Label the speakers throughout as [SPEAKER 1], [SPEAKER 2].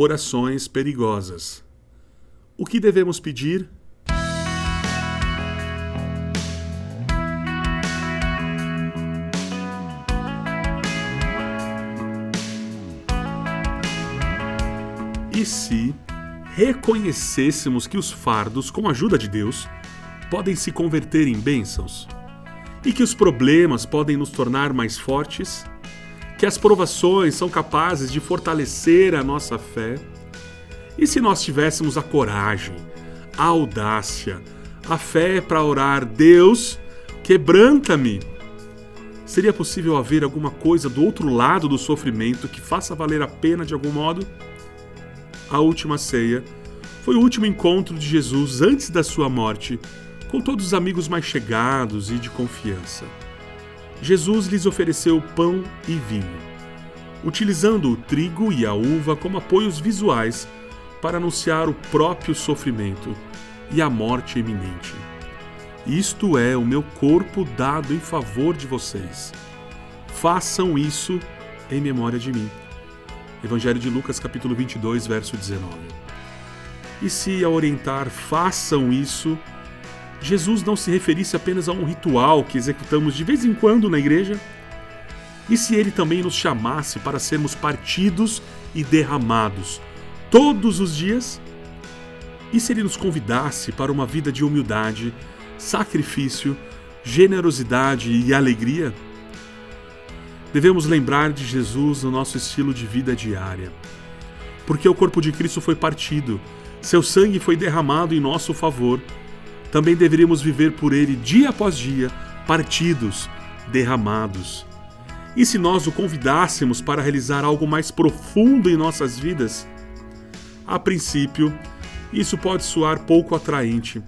[SPEAKER 1] orações perigosas. O que devemos pedir? E se reconhecêssemos que os fardos, com a ajuda de Deus, podem se converter em bênçãos? E que os problemas podem nos tornar mais fortes? Que as provações são capazes de fortalecer a nossa fé? E se nós tivéssemos a coragem, a audácia, a fé para orar, Deus, quebranta-me? Seria possível haver alguma coisa do outro lado do sofrimento que faça valer a pena de algum modo? a última ceia, foi o último encontro de Jesus antes da sua morte com todos os amigos mais chegados e de confiança. Jesus lhes ofereceu pão e vinho, utilizando o trigo e a uva como apoios visuais para anunciar o próprio sofrimento e a morte iminente. Isto é o meu corpo dado em favor de vocês. Façam isso em memória de mim. Evangelho de Lucas, capítulo 22, verso 19. E se a orientar façam isso, Jesus não se referisse apenas a um ritual que executamos de vez em quando na igreja? E se ele também nos chamasse para sermos partidos e derramados todos os dias? E se ele nos convidasse para uma vida de humildade, sacrifício, generosidade e alegria? devemos lembrar de Jesus no nosso estilo de vida diária. Porque o corpo de Cristo foi partido, seu sangue foi derramado em nosso favor, também deveríamos viver por ele dia após dia, partidos, derramados. E se nós o convidássemos para realizar algo mais profundo em nossas vidas? A princípio, isso pode soar pouco atraente.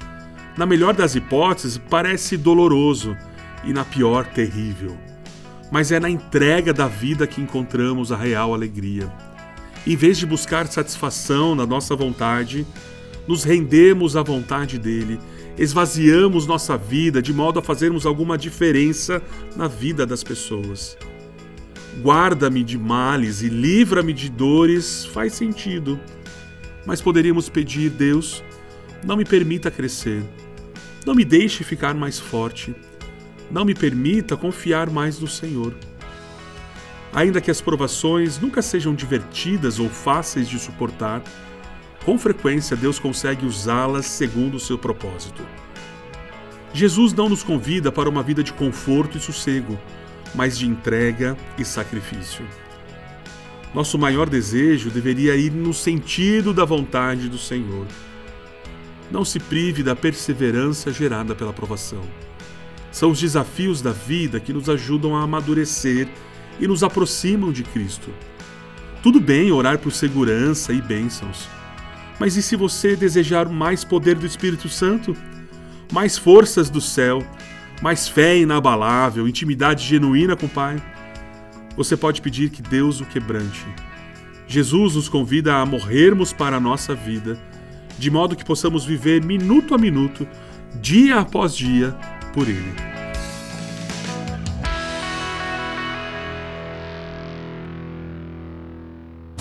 [SPEAKER 1] Na melhor das hipóteses, parece doloroso e na pior, terrível mas é na entrega da vida que encontramos a real alegria. Em vez de buscar satisfação na nossa vontade, nos rendemos à vontade dele, esvaziamos nossa vida de modo a fazermos alguma diferença na vida das pessoas. Guarda-me de males e livra-me de dores faz sentido, mas poderíamos pedir, Deus, não me permita crescer, não me deixe ficar mais forte não me permita confiar mais no Senhor. Ainda que as provações nunca sejam divertidas ou fáceis de suportar, com frequência Deus consegue usá-las segundo o seu propósito. Jesus não nos convida para uma vida de conforto e sossego, mas de entrega e sacrifício. Nosso maior desejo deveria ir no sentido da vontade do Senhor. Não se prive da perseverança gerada pela provação. São os desafios da vida que nos ajudam a amadurecer e nos aproximam de Cristo. Tudo bem orar por segurança e bênçãos, mas e se você desejar mais poder do Espírito Santo? Mais forças do céu, mais fé inabalável, intimidade genuína com o Pai? Você pode pedir que Deus o quebrante. Jesus nos convida a morrermos para a nossa vida, de modo que possamos viver minuto a minuto, dia após dia, por ele.